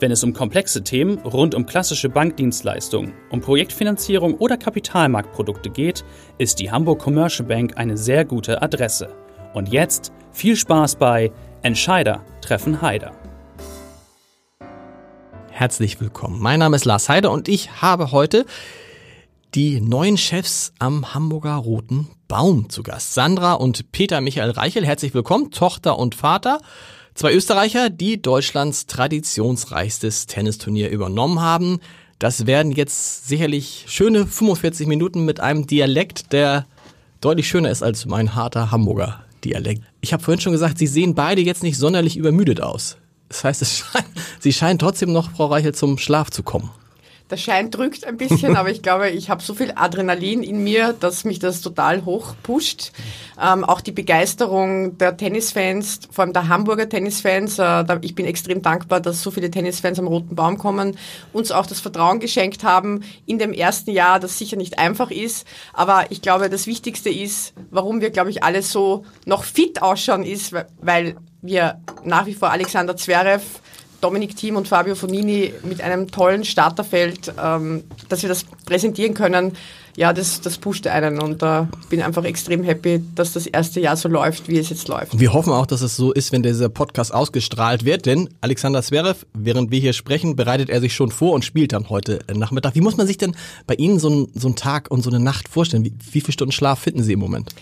Wenn es um komplexe Themen rund um klassische Bankdienstleistungen, um Projektfinanzierung oder Kapitalmarktprodukte geht, ist die Hamburg Commercial Bank eine sehr gute Adresse. Und jetzt viel Spaß bei Entscheider treffen Heider. Herzlich willkommen. Mein Name ist Lars Heider und ich habe heute die neuen Chefs am Hamburger Roten Baum zu Gast. Sandra und Peter Michael Reichel, herzlich willkommen, Tochter und Vater. Zwei Österreicher, die Deutschlands traditionsreichstes Tennisturnier übernommen haben. Das werden jetzt sicherlich schöne 45 Minuten mit einem Dialekt, der deutlich schöner ist als mein harter Hamburger Dialekt. Ich habe vorhin schon gesagt, Sie sehen beide jetzt nicht sonderlich übermüdet aus. Das heißt, scheint, Sie scheinen trotzdem noch, Frau Reichel, zum Schlaf zu kommen. Der Schein drückt ein bisschen, aber ich glaube, ich habe so viel Adrenalin in mir, dass mich das total hoch pusht. Ähm, auch die Begeisterung der Tennisfans, vor allem der Hamburger Tennisfans. Äh, ich bin extrem dankbar, dass so viele Tennisfans am Roten Baum kommen, uns auch das Vertrauen geschenkt haben in dem ersten Jahr, das sicher nicht einfach ist. Aber ich glaube, das Wichtigste ist, warum wir, glaube ich, alle so noch fit ausschauen, ist, weil wir nach wie vor Alexander Zverev Dominik Thiem und Fabio Fonini mit einem tollen Starterfeld, ähm, dass wir das präsentieren können, ja, das, das pusht einen und äh, bin einfach extrem happy, dass das erste Jahr so läuft, wie es jetzt läuft. Wir hoffen auch, dass es so ist, wenn dieser Podcast ausgestrahlt wird, denn Alexander Zverev, während wir hier sprechen, bereitet er sich schon vor und spielt dann heute Nachmittag. Wie muss man sich denn bei Ihnen so, ein, so einen Tag und so eine Nacht vorstellen? Wie, wie viele Stunden Schlaf finden Sie im Moment?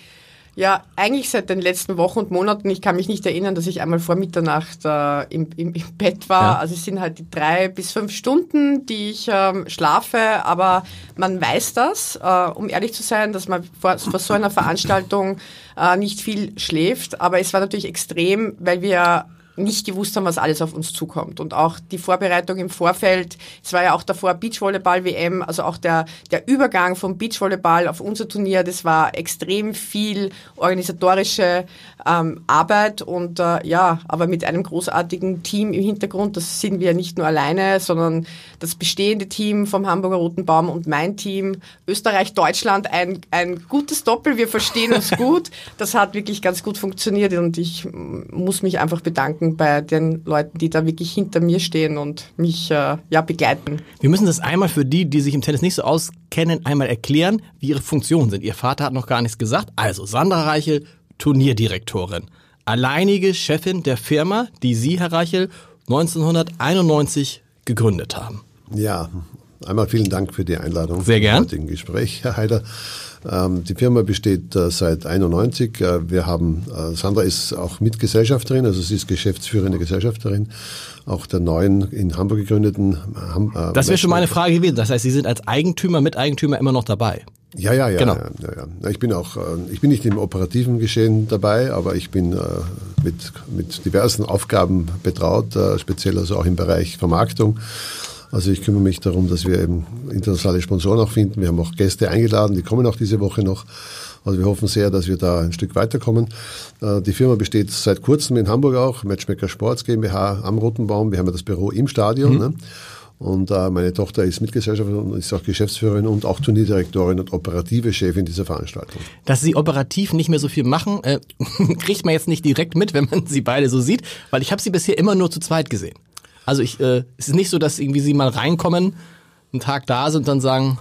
Ja, eigentlich seit den letzten Wochen und Monaten. Ich kann mich nicht erinnern, dass ich einmal vor Mitternacht äh, im, im, im, Bett war. Ja. Also es sind halt die drei bis fünf Stunden, die ich ähm, schlafe. Aber man weiß das, äh, um ehrlich zu sein, dass man vor, vor so einer Veranstaltung äh, nicht viel schläft. Aber es war natürlich extrem, weil wir nicht gewusst haben, was alles auf uns zukommt. Und auch die Vorbereitung im Vorfeld, es war ja auch davor Beachvolleyball-WM, also auch der, der Übergang vom Beachvolleyball auf unser Turnier, das war extrem viel organisatorische ähm, Arbeit und äh, ja, aber mit einem großartigen Team im Hintergrund. Das sind wir nicht nur alleine, sondern das bestehende Team vom Hamburger Roten Baum und mein Team, Österreich-Deutschland, ein, ein gutes Doppel. Wir verstehen uns gut. Das hat wirklich ganz gut funktioniert und ich muss mich einfach bedanken bei den Leuten, die da wirklich hinter mir stehen und mich äh, ja begleiten. Wir müssen das einmal für die, die sich im Tennis nicht so auskennen, einmal erklären, wie ihre Funktionen sind. Ihr Vater hat noch gar nichts gesagt. Also Sandra Reichel, Turnierdirektorin. Alleinige Chefin der Firma, die Sie, Herr Reichel, 1991 gegründet haben. Ja, einmal vielen Dank für die Einladung. Sehr gern. Heutigen Gespräch, Herr Heider. Ähm, die Firma besteht äh, seit 91. Äh, wir haben, äh, Sandra ist auch Mitgesellschafterin, also sie ist geschäftsführende Gesellschafterin, auch der neuen in Hamburg gegründeten. das wäre schon meine Frage gewesen. Das heißt, Sie sind als Eigentümer, Miteigentümer immer noch dabei. Ja, ja, ja, genau. ja, ja, ja. Ich bin auch, ich bin nicht im operativen Geschehen dabei, aber ich bin mit, mit diversen Aufgaben betraut, speziell also auch im Bereich Vermarktung. Also ich kümmere mich darum, dass wir eben internationale Sponsoren auch finden. Wir haben auch Gäste eingeladen, die kommen auch diese Woche noch. Also wir hoffen sehr, dass wir da ein Stück weiterkommen. Die Firma besteht seit kurzem in Hamburg auch, Matchmaker Sports GmbH am Rotenbaum. Wir haben ja das Büro im Stadion. Mhm. Ne? Und äh, meine Tochter ist Mitgesellschafterin und ist auch Geschäftsführerin und auch Turnierdirektorin und operative Chefin dieser Veranstaltung. Dass Sie operativ nicht mehr so viel machen, äh, kriegt man jetzt nicht direkt mit, wenn man Sie beide so sieht, weil ich habe Sie bisher immer nur zu zweit gesehen. Also ich, äh, es ist nicht so, dass irgendwie Sie mal reinkommen, einen Tag da sind und dann sagen,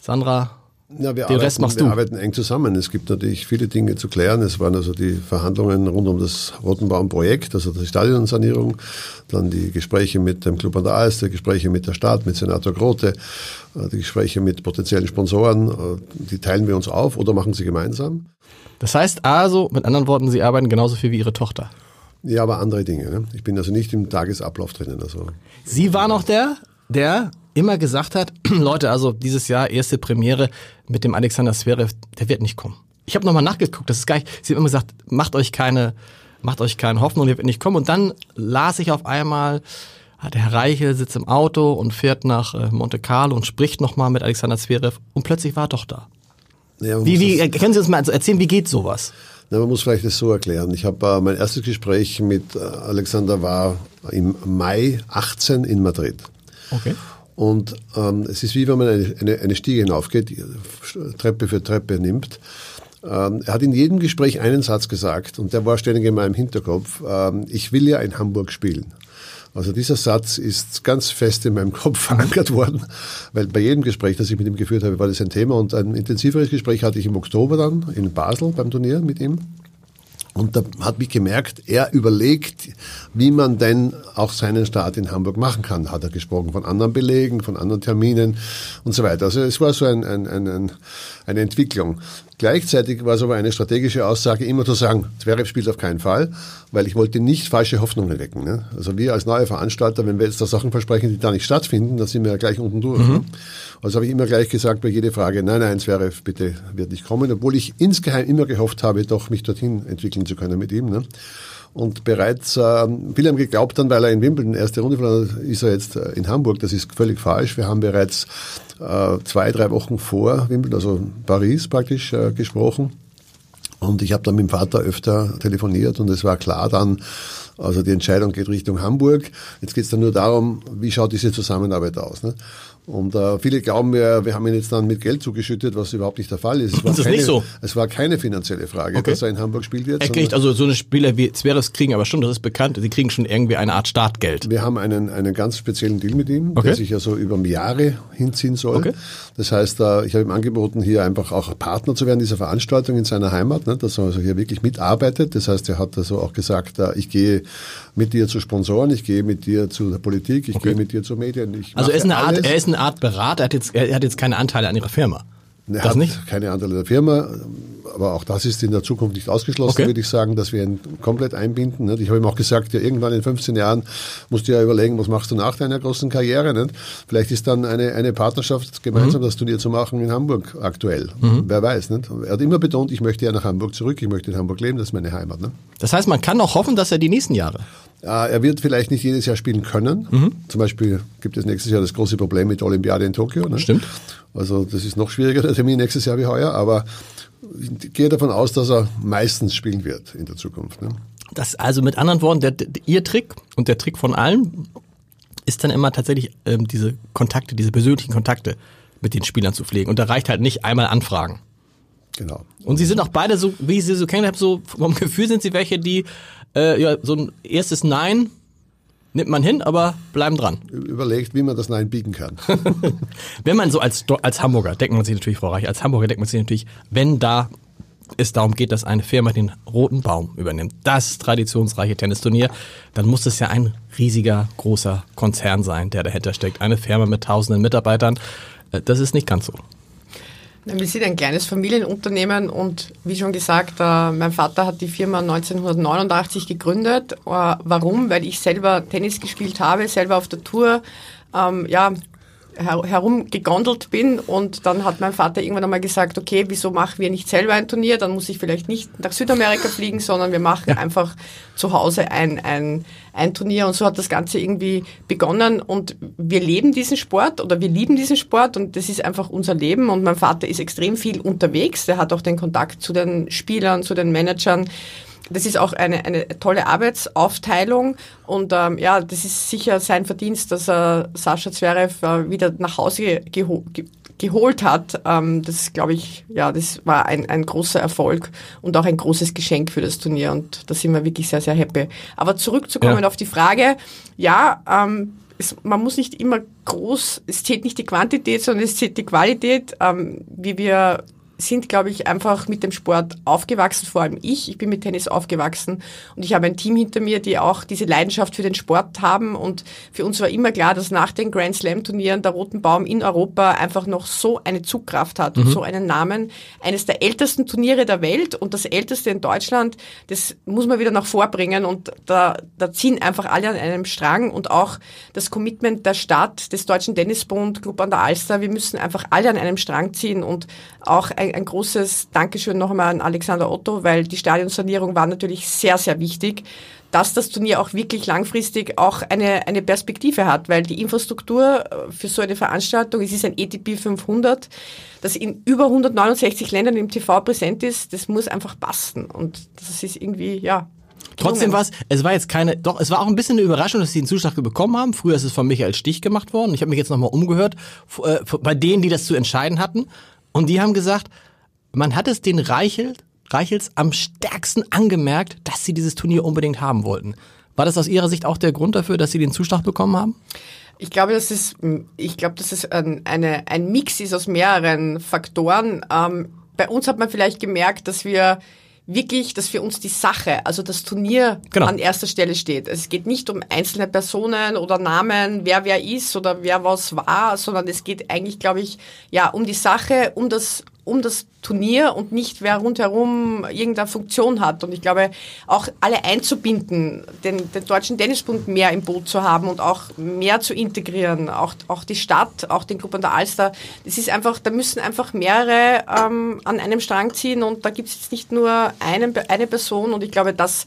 Sandra, ja, wir Den arbeiten, Rest machst wir du. arbeiten eng zusammen. Es gibt natürlich viele Dinge zu klären. Es waren also die Verhandlungen rund um das Rotenbaum-Projekt, also die Stadionsanierung, dann die Gespräche mit dem Club an der Alster, Gespräche mit der Stadt, mit Senator Grote, äh, die Gespräche mit potenziellen Sponsoren. Äh, die teilen wir uns auf oder machen sie gemeinsam. Das heißt also, mit anderen Worten, Sie arbeiten genauso viel wie Ihre Tochter. Ja, aber andere Dinge. Ne? Ich bin also nicht im Tagesablauf drinnen. Also. Sie war noch der, der immer gesagt hat, Leute, also dieses Jahr erste Premiere mit dem Alexander Zverev, der wird nicht kommen. Ich habe nochmal nachgeguckt, das ist gar nicht, sie haben immer gesagt, macht euch keine, macht euch keine Hoffnung, der wird nicht kommen. Und dann las ich auf einmal, der Herr Reichel sitzt im Auto und fährt nach äh, Monte Carlo und spricht nochmal mit Alexander Zverev und plötzlich war er doch da. Ja, wie, wie, können Sie uns mal erzählen, wie geht sowas? Na, man muss vielleicht das so erklären. Ich habe äh, mein erstes Gespräch mit äh, Alexander war im Mai 18 in Madrid. Okay. Und ähm, es ist wie wenn man eine, eine, eine Stiege hinaufgeht, Treppe für Treppe nimmt. Ähm, er hat in jedem Gespräch einen Satz gesagt und der war ständig in meinem Hinterkopf. Ähm, ich will ja in Hamburg spielen. Also dieser Satz ist ganz fest in meinem Kopf verankert worden, weil bei jedem Gespräch, das ich mit ihm geführt habe, war das ein Thema. Und ein intensiveres Gespräch hatte ich im Oktober dann in Basel beim Turnier mit ihm. Und da hat mich gemerkt, er überlegt, wie man denn auch seinen Start in Hamburg machen kann. Hat er gesprochen von anderen Belegen, von anderen Terminen und so weiter. Also es war so ein, ein, ein, eine Entwicklung. Gleichzeitig war es aber eine strategische Aussage, immer zu sagen, Zverev spielt auf keinen Fall, weil ich wollte nicht falsche Hoffnungen wecken. Ne? Also wir als neue Veranstalter, wenn wir jetzt da Sachen versprechen, die da nicht stattfinden, dann sind wir ja gleich unten durch. Mhm. Ne? Also habe ich immer gleich gesagt bei jeder Frage, nein, nein, Zverev bitte wird nicht kommen, obwohl ich insgeheim immer gehofft habe, doch mich dorthin entwickeln zu können mit ihm. Ne? Und bereits, äh, viele haben geglaubt dann, weil er in Wimbledon erste Runde verloren ist er jetzt äh, in Hamburg. Das ist völlig falsch. Wir haben bereits äh, zwei, drei Wochen vor Wimbledon, also Paris praktisch, äh, gesprochen. Und ich habe dann mit dem Vater öfter telefoniert und es war klar dann, also die Entscheidung geht Richtung Hamburg. Jetzt geht es dann nur darum, wie schaut diese Zusammenarbeit aus. Ne? Und äh, viele glauben, wir, wir haben ihn jetzt dann mit Geld zugeschüttet, was überhaupt nicht der Fall ist. Es war das ist keine, nicht so. Es war keine finanzielle Frage, okay. dass er in Hamburg spielt jetzt. Er kriegt also so eine Spieler wie Zverev kriegen aber schon, das ist bekannt, sie kriegen schon irgendwie eine Art Startgeld. Wir haben einen, einen ganz speziellen Deal mit ihm, okay. der sich ja so über Jahre hinziehen soll. Okay. Das heißt, äh, ich habe ihm angeboten, hier einfach auch Partner zu werden dieser Veranstaltung in seiner Heimat, ne, dass er also hier wirklich mitarbeitet. Das heißt, er hat also auch gesagt, äh, ich gehe mit dir zu Sponsoren, ich gehe mit dir zu der Politik, ich gehe mit dir zu Medien. Also er ist, eine Art, er ist eine Art Berater, hat jetzt, er hat jetzt keine Anteile an Ihrer Firma. Er das hat nicht? keine Anteile der Firma, aber auch das ist in der Zukunft nicht ausgeschlossen, okay. würde ich sagen, dass wir ihn komplett einbinden. Ich habe ihm auch gesagt, ja, irgendwann in 15 Jahren musst du ja überlegen, was machst du nach deiner großen Karriere. Nicht? Vielleicht ist dann eine, eine Partnerschaft gemeinsam mhm. das Turnier zu machen in Hamburg aktuell. Mhm. Wer weiß. Nicht? Er hat immer betont, ich möchte ja nach Hamburg zurück, ich möchte in Hamburg leben, das ist meine Heimat. Nicht? Das heißt, man kann auch hoffen, dass er die nächsten Jahre er wird vielleicht nicht jedes Jahr spielen können. Mhm. Zum Beispiel gibt es nächstes Jahr das große Problem mit der Olympiade in Tokio. Ne? Stimmt. Also das ist noch schwieriger, der Termin nächstes Jahr wie heuer, aber ich gehe davon aus, dass er meistens spielen wird in der Zukunft. Ne? Das also mit anderen Worten, der, der, Ihr Trick und der Trick von allen ist dann immer tatsächlich ähm, diese Kontakte, diese persönlichen Kontakte mit den Spielern zu pflegen. Und da reicht halt nicht einmal anfragen. Genau. Und Sie sind auch beide so, wie ich Sie so kenne, so vom Gefühl sind Sie welche, die äh, ja, so ein erstes Nein nimmt man hin, aber bleiben dran. Überlegt, wie man das Nein biegen kann. wenn man so als, als Hamburger, denkt man sich natürlich, Frau Reich, als Hamburger denkt man sich natürlich, wenn da es darum geht, dass eine Firma den roten Baum übernimmt, das traditionsreiche Tennisturnier, dann muss es ja ein riesiger, großer Konzern sein, der dahinter steckt. Eine Firma mit tausenden Mitarbeitern. Äh, das ist nicht ganz so. Wir sind ein kleines Familienunternehmen und wie schon gesagt, äh, mein Vater hat die Firma 1989 gegründet. Äh, warum? Weil ich selber Tennis gespielt habe, selber auf der Tour. Ähm, ja, her herumgegondelt bin. Und dann hat mein Vater irgendwann einmal gesagt, okay, wieso machen wir nicht selber ein Turnier, dann muss ich vielleicht nicht nach Südamerika fliegen, sondern wir machen ja. einfach zu Hause ein, ein, ein Turnier. Und so hat das Ganze irgendwie begonnen. Und wir leben diesen Sport oder wir lieben diesen Sport. Und das ist einfach unser Leben. Und mein Vater ist extrem viel unterwegs, der hat auch den Kontakt zu den Spielern, zu den Managern, das ist auch eine, eine tolle Arbeitsaufteilung und ähm, ja, das ist sicher sein Verdienst, dass er Sascha Zverev äh, wieder nach Hause geho ge geholt hat. Ähm, das glaube ich, ja, das war ein, ein großer Erfolg und auch ein großes Geschenk für das Turnier und da sind wir wirklich sehr, sehr happy. Aber zurückzukommen ja. auf die Frage, ja, ähm, es, man muss nicht immer groß, es zählt nicht die Quantität, sondern es zählt die Qualität, ähm, wie wir sind, glaube ich, einfach mit dem Sport aufgewachsen, vor allem ich. Ich bin mit Tennis aufgewachsen und ich habe ein Team hinter mir, die auch diese Leidenschaft für den Sport haben. Und für uns war immer klar, dass nach den Grand Slam Turnieren der Roten Baum in Europa einfach noch so eine Zugkraft hat mhm. und so einen Namen. Eines der ältesten Turniere der Welt und das älteste in Deutschland, das muss man wieder nach vorbringen und da, da ziehen einfach alle an einem Strang und auch das Commitment der Stadt, des Deutschen Tennisbund, Club an der Alster. Wir müssen einfach alle an einem Strang ziehen und auch ein ein, großes Dankeschön noch einmal an Alexander Otto, weil die Stadionsanierung war natürlich sehr, sehr wichtig, dass das Turnier auch wirklich langfristig auch eine, eine Perspektive hat, weil die Infrastruktur äh, für so eine Veranstaltung, es ist ein ETP 500, das in über 169 Ländern im TV präsent ist, das muss einfach passen und das ist irgendwie, ja, Trotzdem war es, es war jetzt keine, doch, es war auch ein bisschen eine Überraschung, dass sie den Zuschlag bekommen haben. Früher ist es von Michael Stich gemacht worden. Ich habe mich jetzt nochmal umgehört, äh, bei denen, die das zu entscheiden hatten. Und die haben gesagt, man hat es den Reichel, Reichels am stärksten angemerkt, dass sie dieses Turnier unbedingt haben wollten. War das aus Ihrer Sicht auch der Grund dafür, dass Sie den Zuschlag bekommen haben? Ich glaube, dass es, ich glaube, dass es ein, eine, ein Mix ist aus mehreren Faktoren. Ähm, bei uns hat man vielleicht gemerkt, dass wir wirklich, dass für uns die Sache, also das Turnier genau. an erster Stelle steht. Es geht nicht um einzelne Personen oder Namen, wer wer ist oder wer was war, sondern es geht eigentlich, glaube ich, ja, um die Sache, um das um das Turnier und nicht wer rundherum irgendeine Funktion hat. Und ich glaube, auch alle einzubinden, den, den Deutschen Tennisbund mehr im Boot zu haben und auch mehr zu integrieren, auch, auch die Stadt, auch den Gruppen der Alster, das ist einfach, da müssen einfach mehrere ähm, an einem Strang ziehen und da gibt es jetzt nicht nur einen, eine Person und ich glaube, das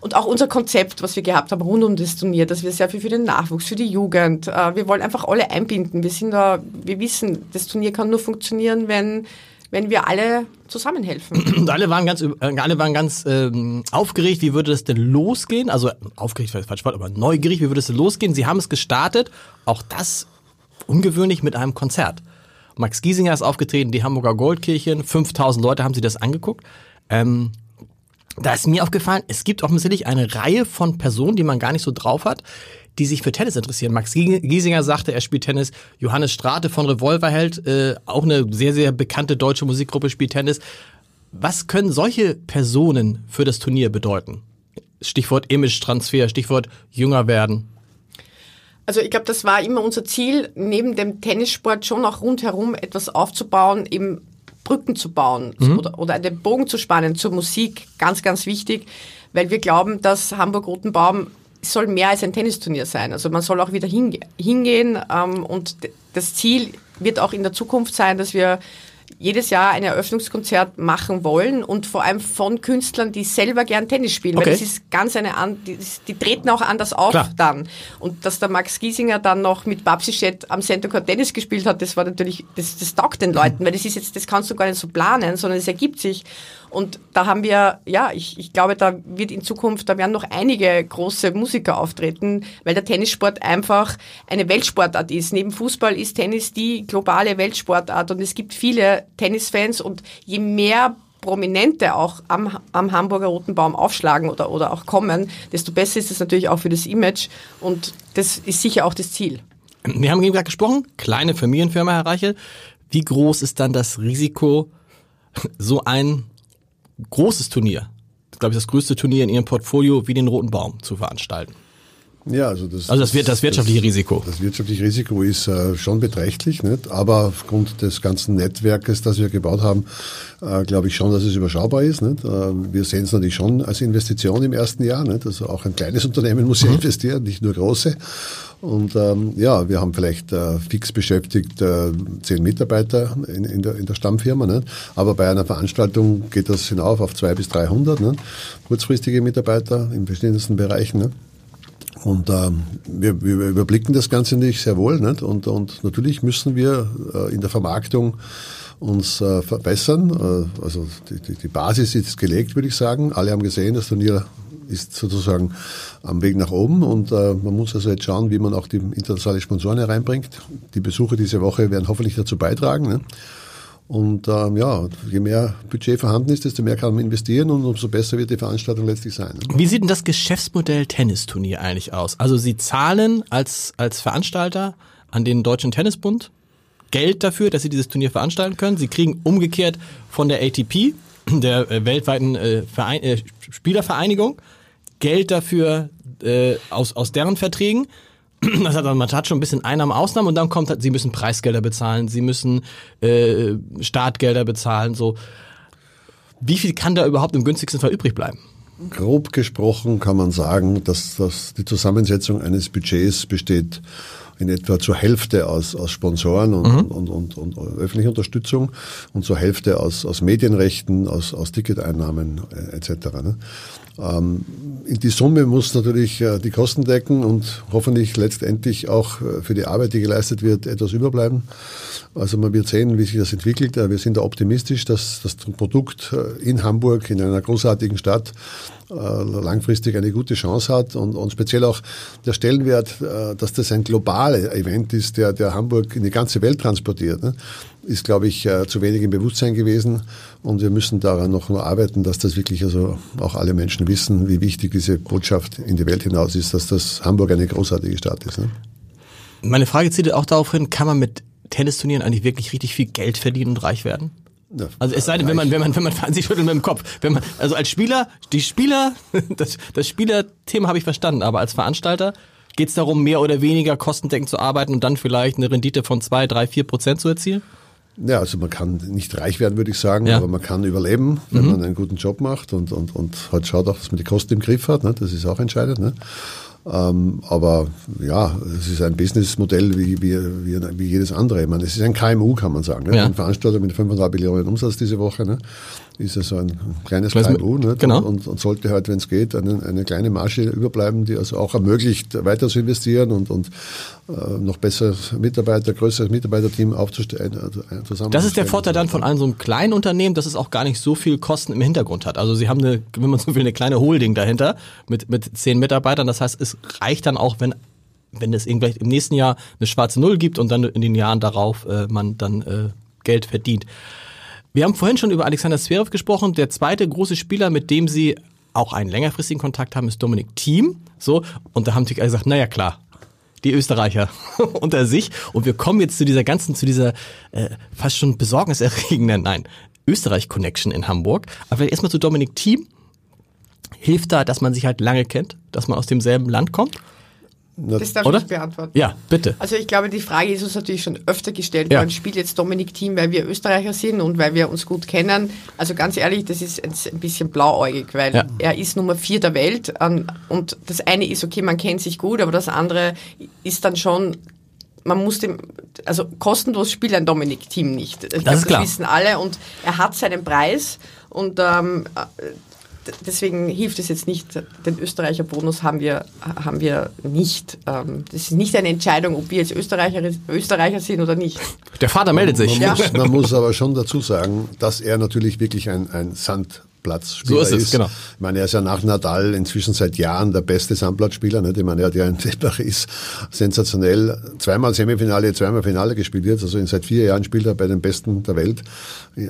und auch unser Konzept, was wir gehabt haben rund um das Turnier, dass wir sehr viel für den Nachwuchs, für die Jugend, äh, wir wollen einfach alle einbinden. Wir sind da, wir wissen, das Turnier kann nur funktionieren, wenn wenn wir alle zusammenhelfen. Und alle waren ganz, äh, alle waren ganz ähm, aufgeregt, wie würde das denn losgehen? Also aufgeregt, falsch, aber neugierig, wie würde es denn losgehen? Sie haben es gestartet, auch das ungewöhnlich mit einem Konzert. Max Giesinger ist aufgetreten, die Hamburger Goldkirchen, 5000 Leute haben sich das angeguckt. Ähm, da ist mir aufgefallen, es gibt offensichtlich eine Reihe von Personen, die man gar nicht so drauf hat, die sich für Tennis interessieren. Max Giesinger sagte, er spielt Tennis. Johannes Strate von Revolverheld, äh, auch eine sehr, sehr bekannte deutsche Musikgruppe, spielt Tennis. Was können solche Personen für das Turnier bedeuten? Stichwort Image-Transfer, Stichwort jünger werden. Also ich glaube, das war immer unser Ziel, neben dem Tennissport schon auch rundherum etwas aufzubauen, eben Brücken zu bauen mhm. oder, oder einen Bogen zu spannen zur Musik. Ganz, ganz wichtig, weil wir glauben, dass Hamburg-Rotenbaum soll mehr als ein Tennisturnier sein. Also man soll auch wieder hinge hingehen ähm, und das Ziel wird auch in der Zukunft sein, dass wir jedes Jahr ein Eröffnungskonzert machen wollen und vor allem von Künstlern, die selber gern Tennis spielen, okay. weil das ist ganz eine an, die, die treten auch anders auf Klar. dann. Und dass der Max Giesinger dann noch mit Babsi Schett am Center Court Tennis gespielt hat, das war natürlich, das, das taugt den Leuten, weil das ist jetzt, das kannst du gar nicht so planen, sondern es ergibt sich. Und da haben wir, ja, ich, ich glaube, da wird in Zukunft, da werden noch einige große Musiker auftreten, weil der Tennissport einfach eine Weltsportart ist. Neben Fußball ist Tennis die globale Weltsportart und es gibt viele Tennisfans und je mehr Prominente auch am, am Hamburger Roten Baum aufschlagen oder, oder auch kommen, desto besser ist es natürlich auch für das Image und das ist sicher auch das Ziel. Wir haben eben gerade gesprochen, kleine Familienfirma, Herr Reichel. Wie groß ist dann das Risiko, so ein großes Turnier, glaube ich, das größte Turnier in ihrem Portfolio wie den Roten Baum zu veranstalten. Ja, also das, also das, das, das wirtschaftliche das, Risiko. Das wirtschaftliche Risiko ist äh, schon beträchtlich, nicht? aber aufgrund des ganzen Netzwerkes, das wir gebaut haben, äh, glaube ich schon, dass es überschaubar ist. Nicht? Äh, wir sehen es natürlich schon als Investition im ersten Jahr. Nicht? Also auch ein kleines Unternehmen muss ja mhm. investieren, nicht nur große. Und ähm, ja, wir haben vielleicht äh, fix beschäftigt äh, zehn Mitarbeiter in, in, der, in der Stammfirma. Nicht? Aber bei einer Veranstaltung geht das hinauf auf zwei bis 300 nicht? kurzfristige Mitarbeiter in verschiedensten Bereichen. Nicht? Und ähm, wir, wir überblicken das Ganze nicht sehr wohl. Nicht? Und, und natürlich müssen wir äh, in der Vermarktung uns äh, verbessern. Äh, also die, die, die Basis ist gelegt, würde ich sagen. Alle haben gesehen, das Turnier ist sozusagen am Weg nach oben und äh, man muss also jetzt schauen, wie man auch die internationale Sponsoren hereinbringt. Die Besuche diese Woche werden hoffentlich dazu beitragen. Ne? Und ähm, ja, je mehr Budget vorhanden ist, desto mehr kann man investieren und umso besser wird die Veranstaltung letztlich sein. Ne? Wie sieht denn das Geschäftsmodell Tennisturnier eigentlich aus? Also Sie zahlen als, als Veranstalter an den Deutschen Tennisbund Geld dafür, dass Sie dieses Turnier veranstalten können. Sie kriegen umgekehrt von der ATP, der äh, weltweiten äh, Verein, äh, Spielervereinigung, Geld dafür äh, aus, aus deren Verträgen. Das hat, man hat schon ein bisschen Einnahmen, Ausnahmen und dann kommt halt, sie müssen Preisgelder bezahlen, sie müssen äh, Startgelder bezahlen, so. Wie viel kann da überhaupt im günstigsten Fall übrig bleiben? Grob gesprochen kann man sagen, dass, dass die Zusammensetzung eines Budgets besteht in etwa zur Hälfte aus, aus Sponsoren und, mhm. und, und, und, und öffentlicher Unterstützung und zur Hälfte aus, aus Medienrechten, aus, aus Ticketeinnahmen äh, etc. Ne? Ähm, die Summe muss natürlich äh, die Kosten decken und hoffentlich letztendlich auch äh, für die Arbeit, die geleistet wird, etwas überbleiben. Also man wird sehen, wie sich das entwickelt. Wir sind da optimistisch, dass das Produkt äh, in Hamburg, in einer großartigen Stadt, langfristig eine gute Chance hat und, und speziell auch der Stellenwert, dass das ein globaler Event ist, der, der Hamburg in die ganze Welt transportiert. Ne? ist, glaube ich, äh, zu wenig im Bewusstsein gewesen. Und wir müssen daran noch nur arbeiten, dass das wirklich also auch alle Menschen wissen, wie wichtig diese Botschaft in die Welt hinaus ist, dass das Hamburg eine großartige Stadt ist. Ne? Meine Frage zielt auch darauf hin, kann man mit Tennisturnieren eigentlich wirklich richtig viel Geld verdienen und reich werden? Also es sei denn, wenn man, wenn man, wenn man sich schüttelt mit dem Kopf. Wenn man, also als Spieler, die Spieler, das, das Spielerthema habe ich verstanden, aber als Veranstalter geht es darum, mehr oder weniger kostendeckend zu arbeiten und dann vielleicht eine Rendite von zwei, drei, vier Prozent zu erzielen? Ja, also man kann nicht reich werden, würde ich sagen, ja. aber man kann überleben, wenn mhm. man einen guten Job macht und, und, und halt schaut auch, dass man die Kosten im Griff hat. Ne? Das ist auch entscheidend. Ne? Ähm, aber ja, es ist ein Businessmodell wie, wie, wie, wie jedes andere. Ich meine, es ist ein KMU, kann man sagen. Ne? Ja. Ein Veranstalter mit 5,5 Millionen Umsatz diese Woche. Ne? Ist ja so ein kleines KMU ne? genau. und, und sollte halt, wenn es geht, eine, eine kleine Marge überbleiben, die also auch ermöglicht, weiter zu investieren und, und äh, noch besser Mitarbeiter, größeres Mitarbeiterteam aufzustellen. Also zusammen das ist der Vorteil dann von einem so einem kleinen Unternehmen, dass es auch gar nicht so viel Kosten im Hintergrund hat. Also Sie haben eine, wenn man so will, eine kleine Holding dahinter mit, mit zehn Mitarbeitern. Das heißt, es reicht dann auch, wenn wenn es irgendwann im nächsten Jahr eine schwarze Null gibt und dann in den Jahren darauf äh, man dann äh, Geld verdient. Wir haben vorhin schon über Alexander Zverev gesprochen. Der zweite große Spieler, mit dem Sie auch einen längerfristigen Kontakt haben, ist Dominik Thiem. So, und da haben die gesagt, naja klar, die Österreicher unter sich. Und wir kommen jetzt zu dieser ganzen, zu dieser äh, fast schon besorgniserregenden, nein, Österreich-Connection in Hamburg. Aber vielleicht erstmal zu Dominik Thiem. Hilft da, dass man sich halt lange kennt, dass man aus demselben Land kommt? Das darf Oder? ich beantworten. Ja, bitte. Also ich glaube, die Frage ist uns natürlich schon öfter gestellt ja. worden, spielt jetzt Dominik Team, weil wir Österreicher sind und weil wir uns gut kennen. Also ganz ehrlich, das ist ein bisschen blauäugig, weil ja. er ist Nummer vier der Welt und das eine ist, okay, man kennt sich gut, aber das andere ist dann schon man muss dem, also kostenlos spielt ein Dominik-Team nicht. Ich das, glaub, das wissen alle und er hat seinen Preis und ähm, deswegen hilft es jetzt nicht. Den Österreicher Bonus haben wir, haben wir nicht. Ähm, das ist nicht eine Entscheidung, ob wir jetzt Österreicher, Österreicher sind oder nicht. Der Vater meldet sich. Man, muss, man muss aber schon dazu sagen, dass er natürlich wirklich ein, ein Sand Platzspieler so ist. Es, genau. Ich meine, er ist ja nach Nadal inzwischen seit Jahren der beste Sandplatzspieler. Nicht? Ich meine, er hat ja in Paris sensationell zweimal Semifinale, zweimal Finale gespielt jetzt. Also in seit vier Jahren spielt er bei den Besten der Welt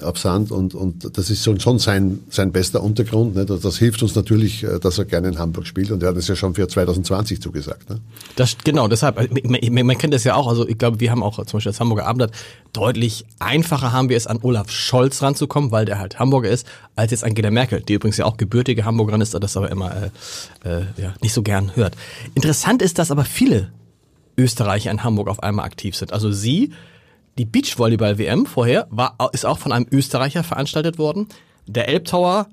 auf Sand und, und das ist schon sein, sein bester Untergrund. Nicht? Das hilft uns natürlich, äh, dass er gerne in Hamburg spielt und er hat es ja schon für 2020 zugesagt. Ne? Das, genau, deshalb, man, man kennt das ja auch, also ich glaube, wir haben auch zum Beispiel das Hamburger Abendblatt deutlich einfacher haben wir es an Olaf Scholz ranzukommen, weil der halt Hamburger ist, als jetzt Angela Merkel, die übrigens ja auch gebürtige Hamburgerin ist, das aber immer äh, äh, ja, nicht so gern hört. Interessant ist, dass aber viele Österreicher in Hamburg auf einmal aktiv sind. Also sie, die Beachvolleyball-WM vorher, war, ist auch von einem Österreicher veranstaltet worden. Der Elbtower,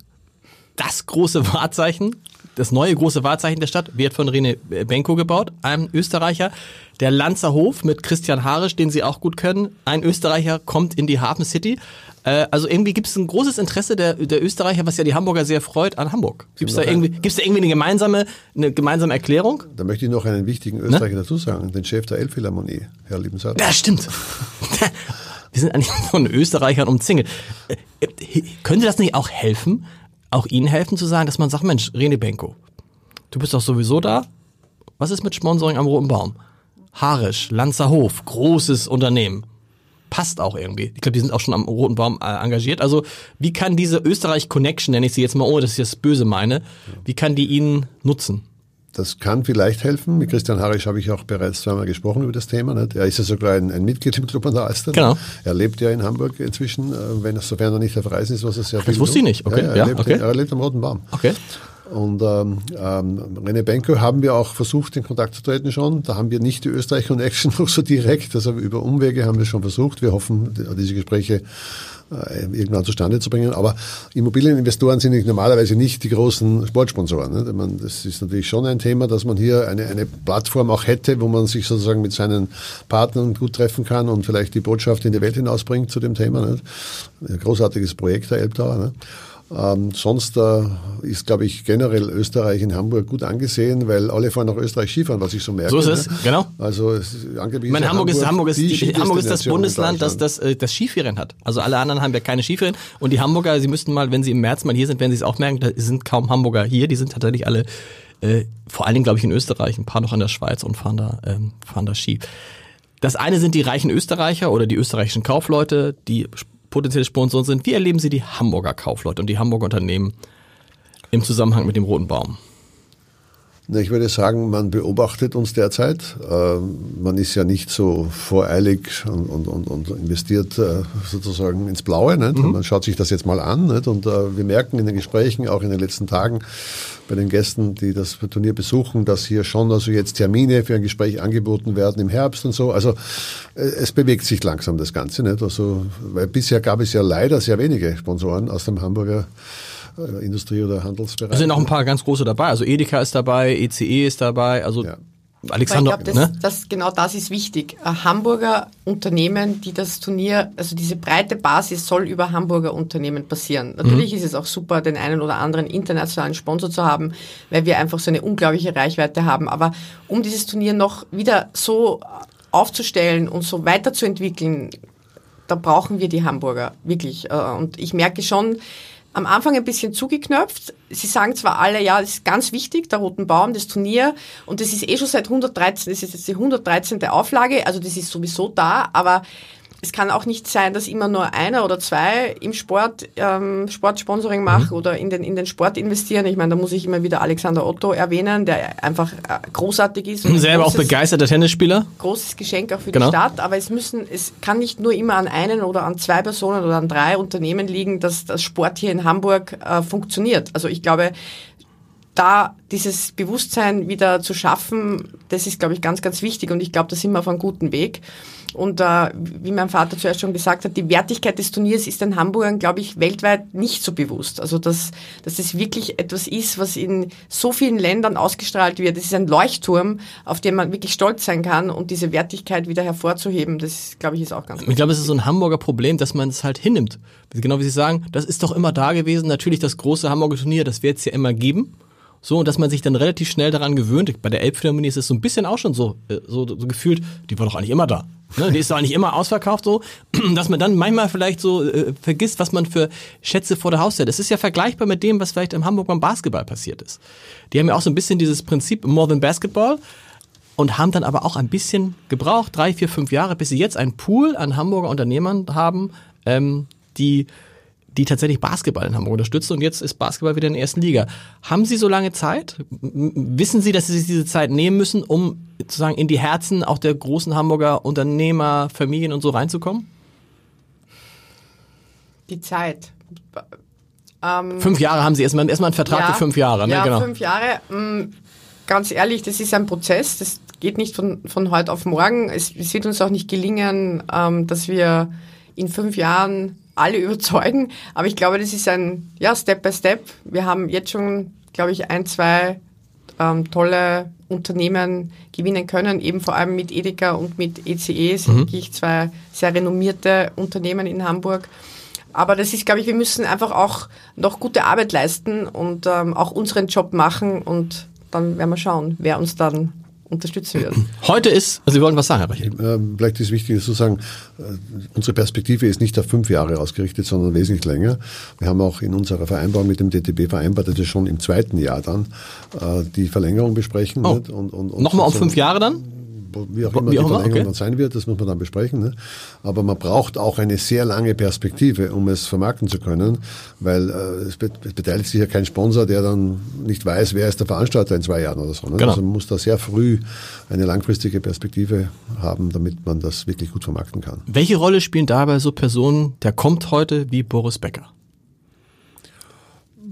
das große Wahrzeichen, das neue große Wahrzeichen der Stadt, wird von Rene Benko gebaut, einem Österreicher. Der Lanzerhof mit Christian Harisch, den Sie auch gut können, ein Österreicher kommt in die Hafen City. Äh, also irgendwie gibt es ein großes Interesse der, der Österreicher, was ja die Hamburger sehr freut, an Hamburg. Gibt es da, irgendwie, gibt's da irgendwie eine gemeinsame, eine gemeinsame Erklärung? Da möchte ich noch einen wichtigen ne? Österreicher ne? dazu sagen, den Chef der Elbphilharmonie, Herr Liebensatz. Ja, stimmt. Wir sind eigentlich von Österreichern umzingelt. Äh, äh, könnte das nicht auch helfen, auch Ihnen helfen zu sagen, dass man sagt, Mensch, Rene Benko, du bist doch sowieso da. Was ist mit Sponsoring am Roten Baum? Harisch, Lanzerhof, großes Unternehmen. Passt auch irgendwie. Ich glaube, die sind auch schon am Roten Baum äh, engagiert. Also, wie kann diese Österreich-Connection, nenne ich sie jetzt mal, ohne dass ich das böse meine, wie kann die Ihnen nutzen? Das kann vielleicht helfen. Mit Christian Harisch habe ich auch bereits zweimal gesprochen über das Thema. Nicht? Er ist ja sogar ein, ein Mitglied im Club an der Alster. Genau. Er lebt ja in Hamburg inzwischen, äh, wenn er, sofern er nicht auf Reisen ist, was er sehr viel Das wusste ich nicht. Okay. Ja, er, ja, lebt, okay. er lebt am Roten Baum. Okay. Und ähm, ähm, René Benko haben wir auch versucht, in Kontakt zu treten schon. Da haben wir nicht die Österreich-Connection noch so direkt, also über Umwege haben wir schon versucht. Wir hoffen, diese Gespräche äh, irgendwann zustande zu bringen. Aber Immobilieninvestoren sind normalerweise nicht die großen Sportsponsoren. Ne? Das ist natürlich schon ein Thema, dass man hier eine, eine Plattform auch hätte, wo man sich sozusagen mit seinen Partnern gut treffen kann und vielleicht die Botschaft in die Welt hinausbringt zu dem Thema. Ne? Ein großartiges Projekt der Elbtower. Ne? Ähm, sonst äh, ist, glaube ich, generell Österreich in Hamburg gut angesehen, weil alle fahren nach Österreich Skifahren, was ich so merke. So ist es, ne? genau. Also es ist angeblich. Meine, Hamburg, ist, Hamburg, ist, die, Hamburg ist das Bundesland, das das, das, äh, das Skiferien hat. Also alle anderen haben ja keine Skiferien. Und die Hamburger, sie müssten mal, wenn sie im März mal hier sind, werden sie es auch merken, da sind kaum Hamburger hier, die sind tatsächlich alle, äh, vor allen Dingen, glaube ich, in Österreich, ein paar noch in der Schweiz und fahren da, ähm, fahren da Ski. Das eine sind die reichen Österreicher oder die österreichischen Kaufleute, die potenzielle Sponsoren sind. Wie erleben Sie die Hamburger Kaufleute und die Hamburger Unternehmen im Zusammenhang mit dem Roten Baum? Ich würde sagen, man beobachtet uns derzeit. Ähm, man ist ja nicht so voreilig und, und, und, investiert äh, sozusagen ins Blaue. Nicht? Mhm. Man schaut sich das jetzt mal an. Nicht? Und äh, wir merken in den Gesprächen, auch in den letzten Tagen bei den Gästen, die das Turnier besuchen, dass hier schon also jetzt Termine für ein Gespräch angeboten werden im Herbst und so. Also äh, es bewegt sich langsam das Ganze. Nicht? Also, weil bisher gab es ja leider sehr wenige Sponsoren aus dem Hamburger äh, Industrie- oder Handelsbereich. Es sind auch ein paar ganz große dabei. Also Edeka ist dabei, ECE ist dabei, also ja. Alexander, ich glaube, ne? das, genau das ist wichtig. Hamburger Unternehmen, die das Turnier, also diese breite Basis soll über Hamburger Unternehmen passieren. Natürlich mhm. ist es auch super, den einen oder anderen internationalen Sponsor zu haben, weil wir einfach so eine unglaubliche Reichweite haben. Aber um dieses Turnier noch wieder so aufzustellen und so weiterzuentwickeln, da brauchen wir die Hamburger, wirklich. Äh, und ich merke schon, am Anfang ein bisschen zugeknöpft. Sie sagen zwar alle, ja, das ist ganz wichtig, der Roten Baum, das Turnier, und das ist eh schon seit 113, das ist jetzt die 113. Auflage, also das ist sowieso da, aber es kann auch nicht sein, dass immer nur einer oder zwei im Sport ähm, Sportsponsoring machen mhm. oder in den, in den Sport investieren. Ich meine, da muss ich immer wieder Alexander Otto erwähnen, der einfach äh, großartig ist. Und Selber großes, auch begeisterter Tennisspieler. Großes Geschenk auch für genau. die Stadt, aber es müssen, es kann nicht nur immer an einen oder an zwei Personen oder an drei Unternehmen liegen, dass das Sport hier in Hamburg äh, funktioniert. Also ich glaube, da dieses Bewusstsein wieder zu schaffen, das ist, glaube ich, ganz, ganz wichtig und ich glaube, da sind wir auf einem guten Weg. Und äh, wie mein Vater zuerst schon gesagt hat, die Wertigkeit des Turniers ist den Hamburgern, glaube ich, weltweit nicht so bewusst. Also dass, dass es wirklich etwas ist, was in so vielen Ländern ausgestrahlt wird. Es ist ein Leuchtturm, auf den man wirklich stolz sein kann und diese Wertigkeit wieder hervorzuheben, das, glaube ich, ist auch ganz. Ich glaube, es ist so ein Hamburger Problem, dass man es halt hinnimmt. Genau wie Sie sagen, das ist doch immer da gewesen. Natürlich das große Hamburger Turnier, das wird es ja immer geben. So, und dass man sich dann relativ schnell daran gewöhnt. Bei der Elbphilharmonie ist es so ein bisschen auch schon so, äh, so, so gefühlt, die war doch eigentlich immer da. Ne? Die ist doch eigentlich immer ausverkauft so, dass man dann manchmal vielleicht so äh, vergisst, was man für Schätze vor der Haustür hat. Das ist ja vergleichbar mit dem, was vielleicht in Hamburg beim Basketball passiert ist. Die haben ja auch so ein bisschen dieses Prinzip More than Basketball und haben dann aber auch ein bisschen gebraucht, drei, vier, fünf Jahre, bis sie jetzt einen Pool an Hamburger Unternehmern haben, ähm, die die tatsächlich Basketball in Hamburg unterstützen und jetzt ist Basketball wieder in der ersten Liga. Haben Sie so lange Zeit? Wissen Sie, dass Sie sich diese Zeit nehmen müssen, um sozusagen in die Herzen auch der großen Hamburger Unternehmer, Familien und so reinzukommen? Die Zeit. Ähm, fünf Jahre haben Sie erstmal, erstmal einen Vertrag ja, für fünf Jahre, ne? Ja, genau. fünf Jahre. Mm, ganz ehrlich, das ist ein Prozess. Das geht nicht von, von heute auf morgen. Es, es wird uns auch nicht gelingen, ähm, dass wir in fünf Jahren alle überzeugen. Aber ich glaube, das ist ein ja, Step by Step. Wir haben jetzt schon, glaube ich, ein, zwei ähm, tolle Unternehmen gewinnen können, eben vor allem mit Edeka und mit ECE sind mhm. wirklich zwei sehr renommierte Unternehmen in Hamburg. Aber das ist, glaube ich, wir müssen einfach auch noch gute Arbeit leisten und ähm, auch unseren Job machen und dann werden wir schauen, wer uns dann unterstützen wird. Heute ist, also Sie wollen was sagen, Herr Rachel? Ähm, vielleicht ist wichtig zu sagen, äh, unsere Perspektive ist nicht auf fünf Jahre ausgerichtet, sondern wesentlich länger. Wir haben auch in unserer Vereinbarung mit dem DTB vereinbart, dass wir schon im zweiten Jahr dann äh, die Verlängerung besprechen. Oh. Und, und, und Nochmal um fünf Jahre dann? Wie auch immer wie die Verlängerung okay. dann sein wird, das muss man dann besprechen. Ne? Aber man braucht auch eine sehr lange Perspektive, um es vermarkten zu können, weil äh, es, beteiligt sich ja kein Sponsor, der dann nicht weiß, wer ist der Veranstalter in zwei Jahren oder so. Ne? Genau. Also man muss da sehr früh eine langfristige Perspektive haben, damit man das wirklich gut vermarkten kann. Welche Rolle spielen dabei so Personen, der kommt heute wie Boris Becker?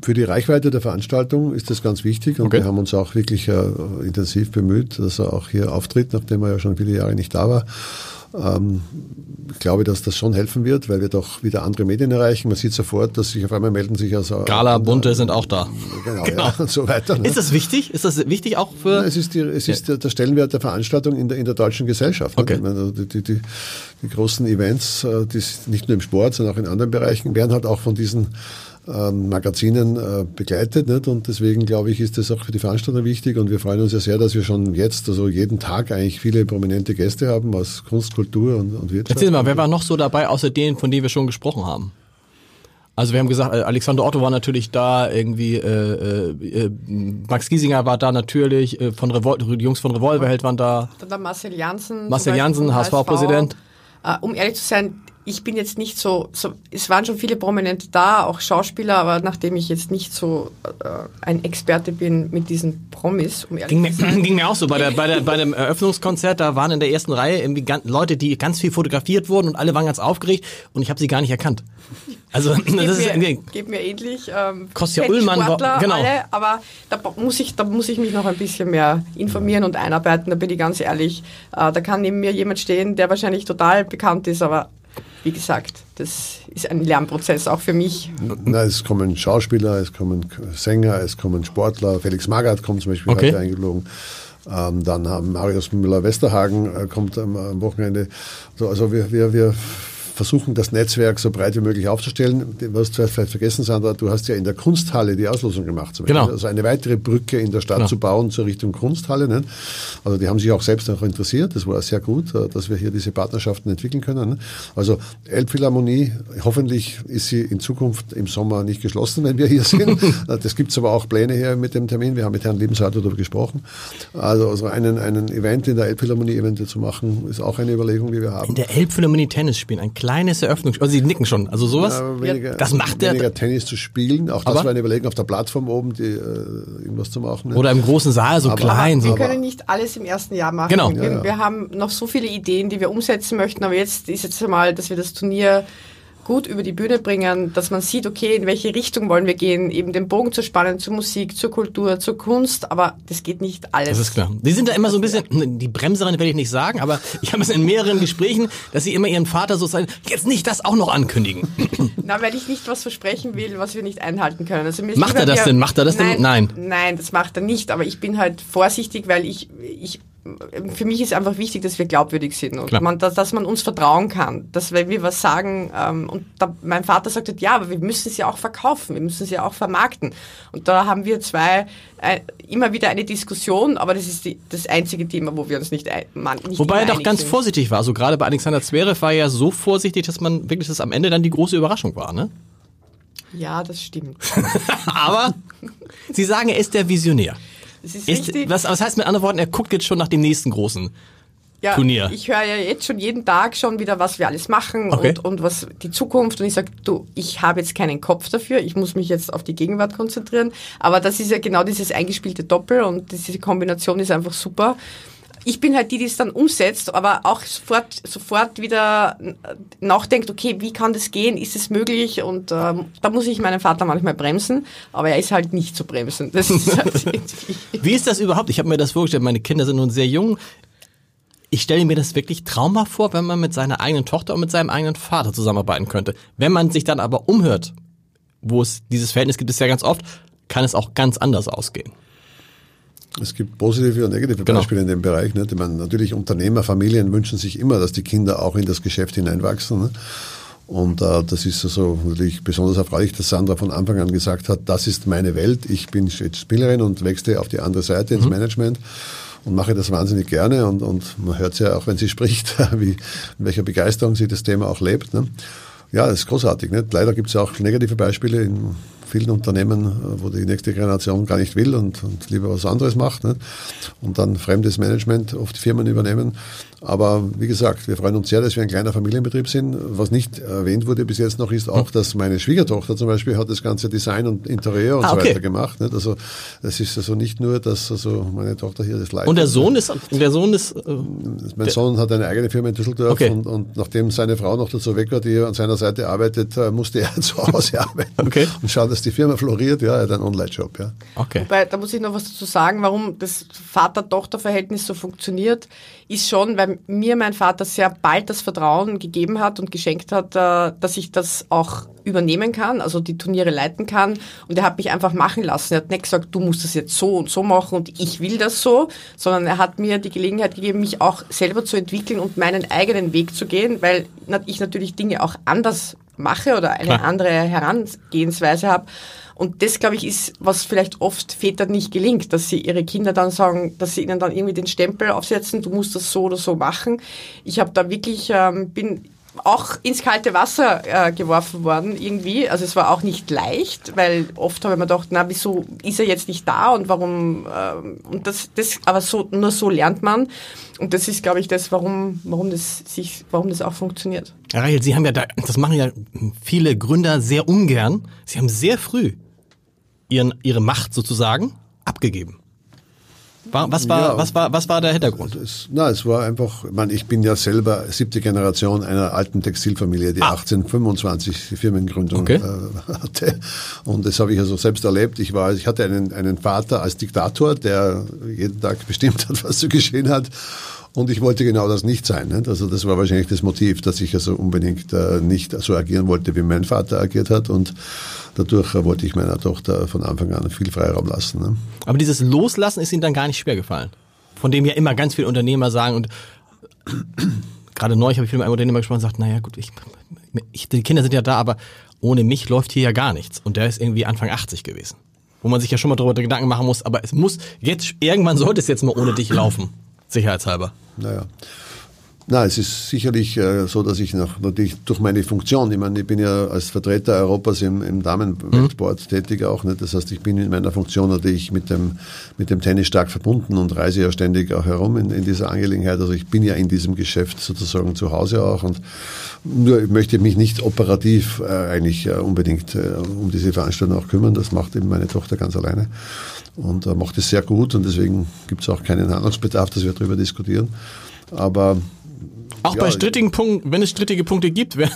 Für die Reichweite der Veranstaltung ist das ganz wichtig und Okay. wir haben uns auch wirklich äh, intensiv bemüht, dass er auch hier auftritt, nachdem er ja schon viele Jahre nicht da war. Ähm, ich glaube, dass das schon helfen wird, weil wir doch wieder andere Medien erreichen. Man sieht sofort, dass sich auf einmal melden sich also Gala, Bunte sind auch da. Genau, Ja, und so weiter. ne? Ist das wichtig? Ist das wichtig auch Ja, für... Es ist, die, es ist der, der Stellenwert der Veranstaltung in der, in der deutschen Gesellschaft. Okay. Ich meine, die, die, die, die großen Events, äh, die nicht nur im Sport, sondern auch in anderen Bereichen, werden halt auch von diesen ähm, Magazinen äh, begleitet. Nicht? Und deswegen glaube ich, ist das auch für die Veranstalter wichtig. Und wir freuen uns ja sehr, dass wir schon jetzt, also jeden Tag eigentlich viele prominente Gäste haben aus Kunst, Kultur und, und Wirtschaft. Erzähl mal, wer war noch so dabei, außer denen, von denen wir schon gesprochen haben? Also wir haben gesagt, äh, Alexander Otto war natürlich da, irgendwie äh, äh, äh, Max Giesinger war da natürlich, äh, von Revol die Jungs von Revolverheld waren da. Dann der Marcel Janssen. Marcel Janssen, HSV-Präsident. Um ehrlich zu sein, ich bin jetzt nicht so, so, es waren schon viele Prominente da, auch Schauspieler, aber nachdem ich jetzt nicht so äh, ein Experte bin mit diesen Promis, um ehrlich Ging mir, zu sein. ging mir auch so, bei, der, bei, der, bei dem Eröffnungskonzert, da waren in der ersten Reihe irgendwie gan- Leute, die ganz viel fotografiert wurden und alle waren ganz aufgeregt und ich habe sie gar nicht erkannt. Also das geht, ist mir, irgendwie... geht mir ähnlich. Ähm, Kostja Ullmann war- genau. alle, aber da muss ich, da muss ich mich noch ein bisschen mehr informieren und einarbeiten. Da bin ich ganz ehrlich. Äh, da kann neben mir jemand stehen, der wahrscheinlich total bekannt ist, aber wie gesagt, das ist ein Lernprozess auch für mich. Na, es kommen Schauspieler, es kommen Sänger, es kommen Sportler. Felix Magath kommt zum Beispiel Okay. heute eingeflogen. Ähm, dann haben Marius Müller-Westerhagen äh, kommt am, am Wochenende. So, also wir, wir, wir versuchen das Netzwerk so breit wie möglich aufzustellen. Was du vielleicht vergessen, Sandra, du hast ja in der Kunsthalle die Auslosung gemacht. Genau. Also eine weitere Brücke in der Stadt Genau. zu bauen zur Richtung Kunsthalle. Nicht? Also die haben sich auch selbst auch interessiert. Das war sehr gut, äh, dass wir hier diese Partnerschaften entwickeln können. nicht? Also Elbphilharmonie, hoffentlich ist sie in Zukunft im Sommer nicht geschlossen, wenn wir hier sind. das gibt es aber auch Pläne hier mit dem Termin. Wir haben mit Herrn Lebenshalter darüber gesprochen. Also, also einen, einen Event in der Elbphilharmonie eventuell zu machen, ist auch eine Überlegung, die wir haben. In der Elbphilharmonie Tennis spielen, ein kleines Eröffnungs... Also sie nicken schon, also sowas. Ja, weniger, das macht der- weniger Tennis zu spielen. Auch das war eine Überlegung, auf der Plattform oben die, äh, irgendwas zu machen. ne? Oder im großen Saal, so Aber- klein. Wir So. können nicht alles im ersten Jahr machen. Genau. Wir, Ja, ja. wir haben noch so viele Ideen, die wir umsetzen möchten, aber jetzt ist jetzt einmal, dass wir das Turnier gut über die Bühne bringen, dass man sieht, okay, in welche Richtung wollen wir gehen, eben den Bogen zu spannen zur Musik, zur Kultur, zur Kunst, aber das geht nicht alles. Das ist klar. Die sind da immer so ein bisschen, die Bremserin will ich nicht sagen, aber ich habe es in mehreren Gesprächen, dass sie immer ihren Vater so sagen, jetzt nicht das auch noch ankündigen. Na, weil ich nicht was versprechen will, was wir nicht einhalten können. Also mir Macht er das wir- denn? Macht er das denn? Nein, Nein. Nein, das macht er nicht. Aber ich bin halt vorsichtig, weil ich, ich für mich ist einfach wichtig, dass wir glaubwürdig sind und man, dass, dass man uns vertrauen kann, dass wenn wir was sagen ähm, und da, mein Vater sagt halt, ja, aber wir müssen es ja auch verkaufen, wir müssen es ja auch vermarkten und da haben wir zwei äh, immer wieder eine Diskussion, aber das ist die, das einzige Thema, wo wir uns nicht, ein, man, nicht Wobei er doch ganz sind. vorsichtig war. Also gerade bei Alexander Zverev war er ja so vorsichtig, dass man wirklich das am Ende dann die große Überraschung war, ne? Ja, das stimmt. Aber Sie sagen, er ist der Visionär. Ist, Ist, richtig. was, was heißt mit anderen Worten, er guckt jetzt schon nach dem nächsten großen. ja, Turnier. Ich höre ja jetzt schon jeden Tag schon wieder, was wir alles machen Okay. und, und was die Zukunft. Und ich sage, du, ich habe jetzt keinen Kopf dafür, ich muss mich jetzt auf die Gegenwart konzentrieren. Aber das ist ja genau dieses eingespielte Doppel und diese Kombination ist einfach super. Ich bin halt die, die es dann umsetzt, aber auch sofort, sofort wieder nachdenkt, okay, wie kann das gehen? Ist es möglich? Und ähm, da muss ich meinen Vater manchmal bremsen, aber er ist halt nicht zu bremsen. Das ist halt Wie ist das überhaupt? Ich habe mir das vorgestellt, meine Kinder sind nun sehr jung. Ich stelle mir das wirklich traumhaft vor, wenn man mit seiner eigenen Tochter und mit seinem eigenen Vater zusammenarbeiten könnte. Wenn man sich dann aber umhört, wo es dieses Verhältnis gibt es ja ganz oft, kann es auch ganz anders ausgehen. Es gibt positive und negative Genau. Beispiele in dem Bereich. Nicht? Ich meine, natürlich Unternehmer, Familien wünschen sich immer, dass die Kinder auch in das Geschäft hineinwachsen. Nicht? Und äh, das ist also natürlich besonders erfreulich, dass Sandra von Anfang an gesagt hat, das ist meine Welt, ich bin jetzt Spielerin und wechsle auf die andere Seite ins Management und mache das wahnsinnig gerne und, und man hört ja auch, wenn sie spricht, wie, in welcher Begeisterung sie das Thema auch lebt. Ne? Ja, das ist großartig. Nicht? Leider gibt es auch negative Beispiele in vielen Unternehmen, äh, wo die nächste Generation gar nicht will und, und lieber was anderes macht nicht? und dann fremdes Management auf die Firmen übernehmen. Aber wie gesagt, wir freuen uns sehr, dass wir ein kleiner Familienbetrieb sind. Was nicht erwähnt wurde bis jetzt noch, ist auch, dass meine Schwiegertochter zum Beispiel hat das ganze Design und Interieur und Ah, so okay. weiter gemacht. Nicht? Also es ist also nicht nur, dass also meine Tochter hier das leitet. Und der Sohn ist, der Sohn ist, äh, Mein Sohn hat eine eigene Firma in Düsseldorf Okay. und, und nachdem seine Frau noch dazu weg war, die an seiner Seite arbeitet, äh, musste er zu Hause arbeiten Okay. und schaut, dass die Firma floriert, ja, er hat einen Online-Shop, ja. Okay. Wobei, da muss ich noch was dazu sagen, warum das Vater-Tochter-Verhältnis so funktioniert, ist schon, weil mir mein Vater sehr bald das Vertrauen gegeben hat und geschenkt hat, äh, dass ich das auch übernehmen kann, also die Turniere leiten kann. Und er hat mich einfach machen lassen. Er hat nicht gesagt, du musst das jetzt so und so machen und ich will das so, sondern er hat mir die Gelegenheit gegeben, mich auch selber zu entwickeln und meinen eigenen Weg zu gehen, weil ich natürlich Dinge auch anders mache oder eine Klar. andere Herangehensweise habe. Und das, glaube ich, ist, was vielleicht oft Väter nicht gelingt, dass sie ihre Kinder dann sagen, dass sie ihnen dann irgendwie den Stempel aufsetzen, du musst das so oder so machen. Ich habe da wirklich, ähm, bin auch ins kalte Wasser äh, geworfen worden irgendwie. Also es war auch nicht leicht, weil oft habe ich mir gedacht, na wieso ist er jetzt nicht da und warum äh, und das, das aber so nur so lernt man und das ist glaube ich das, warum warum das sich warum das auch funktioniert. Herr Reichel, Sie haben ja da, das machen ja viele Gründer sehr ungern. Sie haben sehr früh ihren, ihre Macht sozusagen abgegeben. Was war, ja, was war, was war der Hintergrund? Es, na, es war einfach, ich, meine, ich bin ja selber siebte Generation einer alten Textilfamilie, die ah. 1825 Firmengründung okay. äh, hatte. Und das habe ich also selbst erlebt. Ich war, ich hatte einen, einen Vater als Diktator, der jeden Tag bestimmt hat, was zu geschehen hat. Und ich wollte genau das nicht sein. Nicht? Also das war wahrscheinlich das Motiv, dass ich also unbedingt äh, nicht so agieren wollte, wie mein Vater agiert hat. Und dadurch äh, wollte ich meiner Tochter von Anfang an viel Freiraum lassen. Ne? Aber dieses Loslassen ist Ihnen dann gar nicht schwer gefallen. Von dem ja immer ganz viele Unternehmer sagen und gerade neulich habe ich mit einem Unternehmer gesprochen und gesagt, naja gut, ich, ich, die Kinder sind ja da, aber ohne mich läuft hier ja gar nichts. Und der ist irgendwie Anfang 80 gewesen. Wo man sich ja schon mal darüber Gedanken machen muss, aber es muss, jetzt, irgendwann sollte es jetzt mal ohne dich laufen. Sicherheitshalber. Naja. Na, es ist sicherlich äh, so, dass ich noch, natürlich durch meine Funktion, ich meine, ich bin ja als Vertreter Europas im, im Damenweltsport mhm. tätig auch, nicht? das heißt, ich bin in meiner Funktion natürlich mit dem, mit dem Tennis stark verbunden und reise ja ständig auch herum in, in dieser Angelegenheit, also ich bin ja in diesem Geschäft sozusagen zu Hause auch und nur ich möchte mich nicht operativ äh, eigentlich äh, unbedingt äh, um diese Veranstaltung auch kümmern, das macht eben meine Tochter ganz alleine und äh, macht es sehr gut und deswegen gibt es auch keinen Handlungsbedarf, dass wir darüber diskutieren. Aber auch ja, bei strittigen Punkten, wenn es strittige Punkte gibt, wer,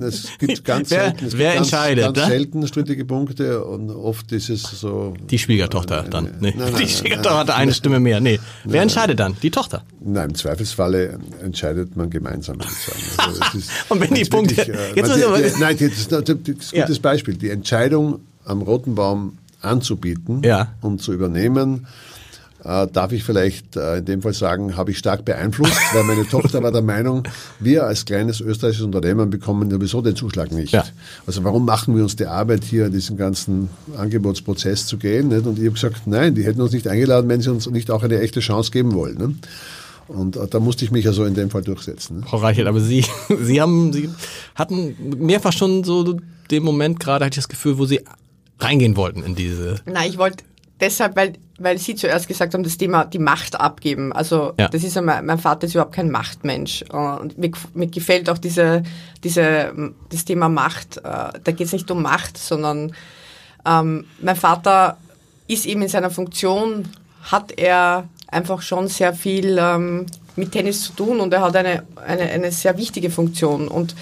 es gibt ganz wer, selten, es wer ganz, entscheidet? Ganz, selten strittige Punkte und oft ist es so. Die Schwiegertochter eine, dann. Nee. Nein, nein, die Schwiegertochter hat eine Stimme mehr. Nee. Wer entscheidet dann? Die Tochter? Nein, im Zweifelsfalle entscheidet man gemeinsam. Also ist, und wenn die Punkte. Wirklich, äh, jetzt man, die, die, nein, das ist, das ist ein gutes ja. Beispiel. Die Entscheidung am Roten Baum anzubieten ja. und zu übernehmen, äh, darf ich vielleicht äh, in dem Fall sagen, habe ich stark beeinflusst, weil meine Tochter war der Meinung, wir als kleines österreichisches Unternehmen bekommen sowieso den Zuschlag nicht. Ja. Also warum machen wir uns die Arbeit hier in diesen ganzen Angebotsprozess zu gehen? Nicht? Und ich habe gesagt, nein, die hätten uns nicht eingeladen, wenn sie uns nicht auch eine echte Chance geben wollen. Ne? Und äh, da musste ich mich also in dem Fall durchsetzen. Ne? Frau Reichelt, aber Sie, Sie haben, Sie hatten mehrfach schon so den Moment gerade, hatte ich das Gefühl, wo Sie reingehen wollten in diese. Nein, ich wollte deshalb, weil, weil Sie zuerst gesagt haben, das Thema die Macht abgeben. Also ja. das ist ja, mein Vater ist überhaupt kein Machtmensch. Und mir, mir gefällt auch diese, diese, das Thema Macht. Äh, da geht es nicht um Macht, sondern ähm, mein Vater ist eben in seiner Funktion, hat er einfach schon sehr viel ähm, mit Tennis zu tun und er hat eine, eine, eine sehr wichtige Funktion. Und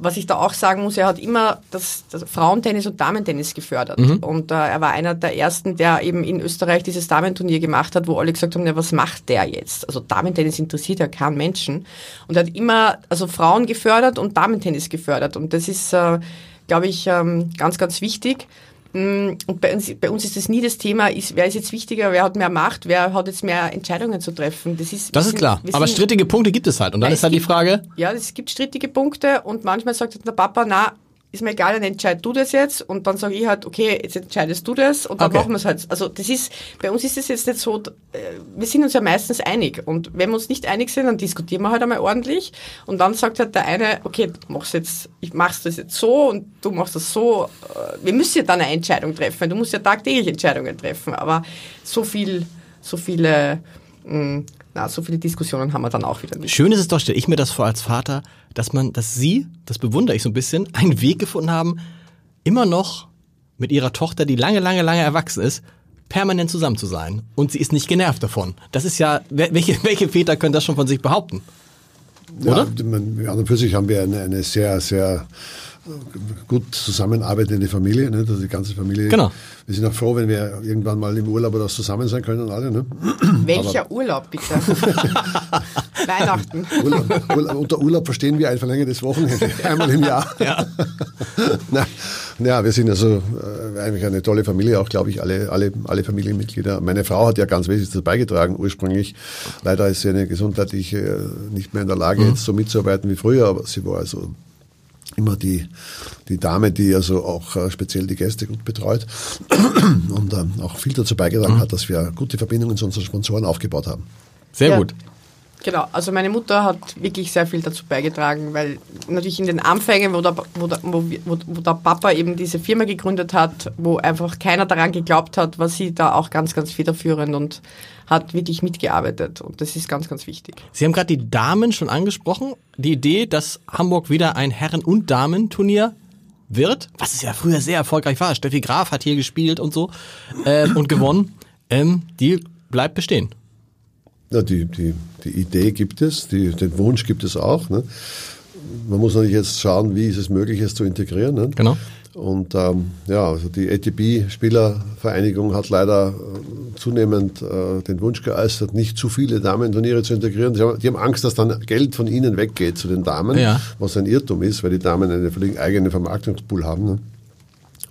was ich da auch sagen muss, er hat immer das, das Frauentennis und Damentennis gefördert. Mhm. Und äh, er war einer der ersten, der eben in Österreich dieses Damenturnier gemacht hat, wo alle gesagt haben, ja, was macht der jetzt? Also Damentennis interessiert ja keinen Menschen. Und er hat immer also Frauen gefördert und Damentennis gefördert. Und das ist, äh, glaube ich, ähm, ganz, ganz wichtig. Mm, und bei uns, bei uns ist das nie das Thema, ist, wer ist jetzt wichtiger, wer hat mehr Macht, wer hat jetzt mehr Entscheidungen zu treffen. Das ist, das ist sind, klar. Aber strittige Punkte gibt es halt. Und dann ist halt die Frage. Ja, es gibt strittige Punkte und manchmal sagt der Papa, na, ist mir egal, dann entscheid du das jetzt und dann sage ich halt, okay, jetzt entscheidest du das und dann okay. machen wir es halt. Also das ist, bei uns ist es jetzt nicht so, äh, wir sind uns ja meistens einig und wenn wir uns nicht einig sind, dann diskutieren wir halt einmal ordentlich und dann sagt halt der eine, okay, du machst jetzt, ich mach's das jetzt so und du machst das so. Äh, wir müssen ja dann eine Entscheidung treffen, du musst ja tagtäglich Entscheidungen treffen, aber so viel, so viele, mh, mm, na, so viele Diskussionen haben wir dann auch wieder nicht. Schön ist es doch, stelle ich mir das vor als Vater, dass man, dass Sie, das bewundere ich so ein bisschen, einen Weg gefunden haben, immer noch mit ihrer Tochter, die lange, lange, lange erwachsen ist, permanent zusammen zu sein. Und sie ist nicht genervt davon. Das ist ja, welche, welche Väter können das schon von sich behaupten? Oder? Ja, an und für sich haben wir eine, eine sehr, sehr gut zusammenarbeitende Familie, ne? also die ganze Familie. Genau. Wir sind auch froh, wenn wir irgendwann mal im Urlaub oder zusammen sein können, alle. Ne? Welcher Aber Urlaub, bitte? Weihnachten. Urlaub, Urlaub, unter Urlaub verstehen wir ein verlängertes Wochenende, einmal im Jahr. Ja. Na, ja, wir sind also äh, eigentlich eine tolle Familie, auch glaube ich, alle, alle, alle Familienmitglieder. Meine Frau hat ja ganz wesentlich dazu beigetragen, ursprünglich. Leider ist sie eine gesundheitlich äh, nicht mehr in der Lage, mhm. jetzt so mitzuarbeiten wie früher, aber sie war also immer die, die Dame, die also auch äh, speziell die Gäste gut betreut und äh, auch viel dazu beigetragen mhm. hat, dass wir gute Verbindungen zu unseren Sponsoren aufgebaut haben. Sehr ja. gut. Genau, also meine Mutter hat wirklich sehr viel dazu beigetragen, weil natürlich in den Anfängen, wo der, wo der, wo, wo der Papa eben diese Firma gegründet hat, wo einfach keiner daran geglaubt hat, war sie da auch ganz, ganz federführend und hat wirklich mitgearbeitet. Und das ist ganz, ganz wichtig. Sie haben gerade die Damen schon angesprochen. Die Idee, dass Hamburg wieder ein Herren- und Damenturnier wird, was es ja früher sehr erfolgreich war. Steffi Graf hat hier gespielt und so äh, und gewonnen. Ähm, die bleibt bestehen. Ja, die, die, die Idee gibt es, die, den Wunsch gibt es auch. Ne? Man muss natürlich jetzt schauen, wie ist es möglich, es zu integrieren. Ne? Genau. Und ähm, ja, also die ATP-Spielervereinigung hat leider äh, zunehmend äh, den Wunsch geäußert, nicht zu viele Damen-Turniere zu integrieren. Die haben, die haben, Angst, dass dann Geld von ihnen weggeht zu den Damen, ja. was ein Irrtum ist, weil die Damen eine völlig eigene Vermarktungspool haben. Ne?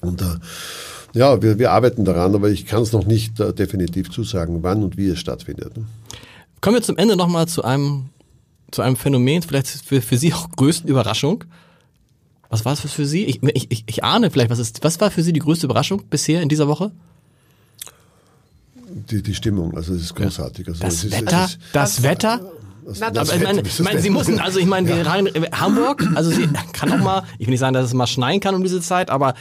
Und äh, ja, wir, wir arbeiten daran, aber ich kann es noch nicht äh, definitiv zusagen, wann und wie es stattfindet. Ne? Kommen wir zum Ende nochmal zu einem, zu einem Phänomen, vielleicht für, für Sie auch größten Überraschung. Was war es für Sie? Ich, ich, ich ahne vielleicht, was ist, was war für Sie die größte Überraschung bisher in dieser Woche? Die, die Stimmung, also es ist großartig. Also das, ist, Wetter, ist, das, das Wetter, das, das, das ich meine, ich meine, Sie müssen, also ich meine, ja. rein, Hamburg, also Sie kann auch mal, ich will nicht sagen, dass es mal schneien kann um diese Zeit, aber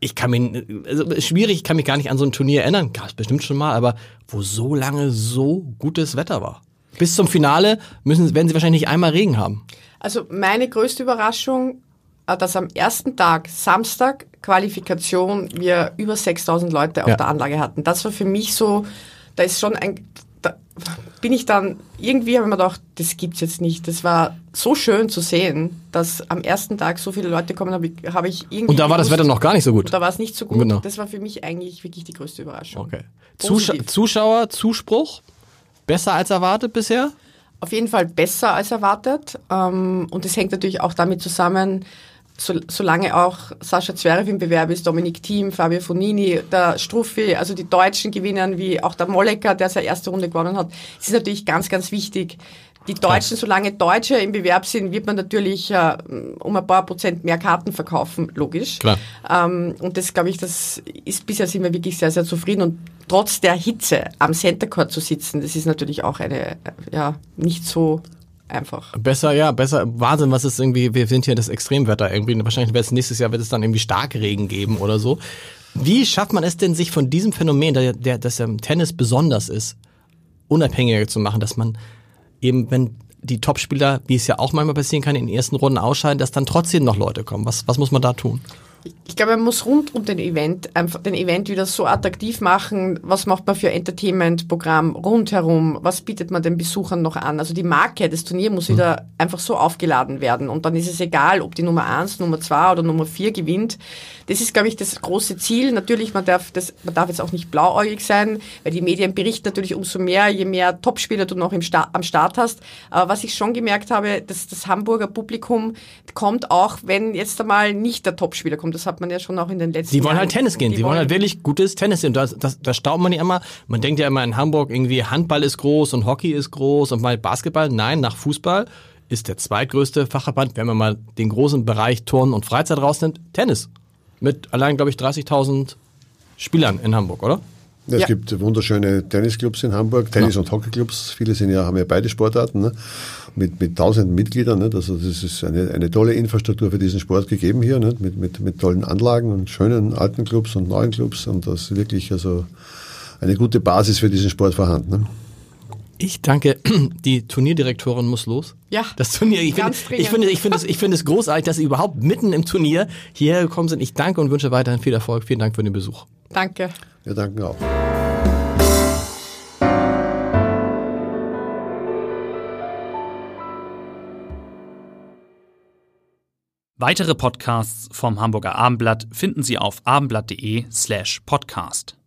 ich kann mich, also schwierig, ich kann mich gar nicht an so ein Turnier erinnern, gab es bestimmt schon mal, aber wo so lange so gutes Wetter war. Bis zum Finale müssen, werden sie wahrscheinlich nicht einmal Regen haben. Also meine größte Überraschung, äh, dass am ersten Tag, Samstag, Qualifikation, wir über 6000 Leute auf ja. der Anlage hatten. Das war für mich so, da ist schon ein, bin ich dann, irgendwie habe ich mir gedacht, das gibt's jetzt nicht. Das war so schön zu sehen, dass am ersten Tag so viele Leute kommen, habe ich, hab ich irgendwie. Und da war gewusst, das Wetter noch gar nicht so gut. Da war es nicht so gut. Genau. Das war für mich eigentlich wirklich die größte Überraschung. Okay. Zusch Zuschauer, Zuspruch? Besser als erwartet bisher? Auf jeden Fall besser als erwartet. Ähm, und das hängt natürlich auch damit zusammen, so, solange auch Sascha Zverev im Bewerb ist, Dominik Thiem, Fabio Fonini, der Struffi, also die Deutschen gewinnen, wie auch der Mollecker, der seine erste Runde gewonnen hat, es ist natürlich ganz, ganz wichtig. Die Deutschen, solange Deutsche im Bewerb sind, wird man natürlich äh, um ein paar Prozent mehr Karten verkaufen, logisch. Klar. Ähm, und das, glaube ich, das ist bisher sind wir wirklich sehr, sehr zufrieden. Und trotz der Hitze am Center Court zu sitzen, das ist natürlich auch eine, äh, ja, nicht so einfach. Besser, ja, besser. Wahnsinn, was ist irgendwie, wir sind hier das Extremwetter irgendwie. Wahrscheinlich wird es nächstes Jahr wird es dann irgendwie Starkregen geben oder so. Wie schafft man es denn, sich von diesem Phänomen, der, der, das ja im Tennis besonders ist, unabhängiger zu machen, dass man eben, wenn die Topspieler, wie es ja auch manchmal passieren kann, in den ersten Runden ausscheiden, dass dann trotzdem noch Leute kommen. Was, was muss man da tun? Ich glaube, man muss rund um den Event einfach den Event wieder so attraktiv machen. Was macht man für Entertainment-Programm rundherum? Was bietet man den Besuchern noch an? Also die Marke des Turniers muss mhm. wieder einfach so aufgeladen werden. Und dann ist es egal, ob die Nummer eins, Nummer zwei oder Nummer vier gewinnt. Das ist, glaube ich, das große Ziel. Natürlich, man darf, das, man darf jetzt auch nicht blauäugig sein, weil die Medien berichten natürlich umso mehr, je mehr Topspieler du noch im Start, am Start hast. Aber was ich schon gemerkt habe, dass das Hamburger Publikum kommt auch, wenn jetzt einmal nicht der Topspieler kommt. Das hat man ja schon auch in den letzten Sie wollen halt Jahren. halt Tennis gehen. Sie wollen halt wirklich gutes Tennis sehen. Da, das, das staubt man ja immer. Man denkt ja immer in Hamburg irgendwie Handball ist groß und Hockey ist groß und mal Basketball. Nein, nach Fußball ist der zweitgrößte Fachverband, wenn man mal den großen Bereich Turnen und Freizeit rausnimmt, Tennis. Mit allein, glaube ich, 30.000 Spielern in Hamburg, oder? Es ja. gibt wunderschöne Tennisclubs in Hamburg, Tennis- ja. und Hockeyclubs. Viele sind ja, haben ja beide Sportarten, ne? mit, mit tausenden Mitgliedern. Ne? Also das ist eine, eine tolle Infrastruktur für diesen Sport gegeben hier, ne? mit, mit, mit tollen Anlagen und schönen alten Clubs und neuen Clubs. Und das ist wirklich also eine gute Basis für diesen Sport vorhanden. Ne? Ich danke, die Turnierdirektorin muss los. Ja. Das Turnier, ich finde, ich finde, ich finde es, ich finde es großartig, dass Sie überhaupt mitten im Turnier hierher gekommen sind. Ich danke und wünsche weiterhin viel Erfolg. Vielen Dank für den Besuch. Danke. Wir danken auch. Weitere Podcasts vom Hamburger Abendblatt finden Sie auf abendblatt.de slash podcast.